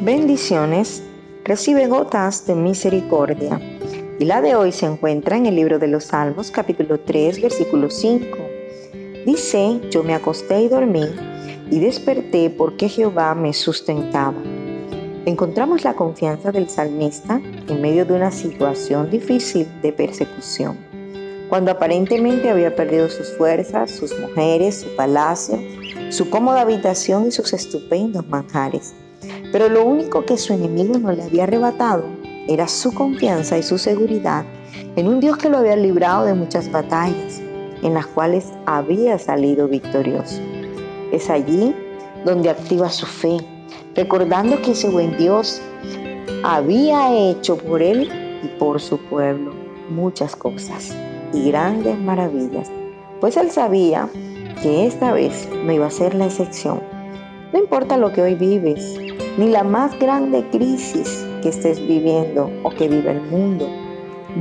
Bendiciones, recibe gotas de misericordia. Y la de hoy se encuentra en el libro de los Salmos, capítulo 3, versículo 5. Dice, yo me acosté y dormí y desperté porque Jehová me sustentaba. Encontramos la confianza del salmista en medio de una situación difícil de persecución. Cuando aparentemente había perdido sus fuerzas, sus mujeres, su palacio, su cómoda habitación y sus estupendos manjares. Pero lo único que su enemigo no le había arrebatado era su confianza y su seguridad en un Dios que lo había librado de muchas batallas, en las cuales había salido victorioso. Es allí donde activa su fe, recordando que ese buen Dios había hecho por él y por su pueblo muchas cosas y grandes maravillas, pues él sabía que esta vez no iba a ser la excepción. No importa lo que hoy vives, ni la más grande crisis que estés viviendo o que vive el mundo.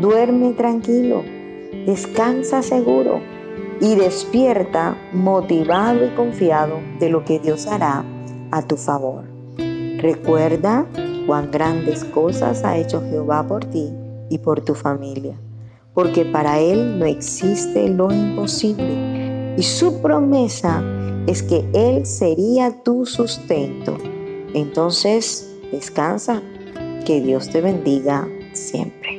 Duerme tranquilo, descansa seguro y despierta motivado y confiado de lo que Dios hará a tu favor. Recuerda cuán grandes cosas ha hecho Jehová por ti y por tu familia, porque para Él no existe lo imposible y su promesa es que Él sería tu sustento. Entonces, descansa que Dios te bendiga siempre.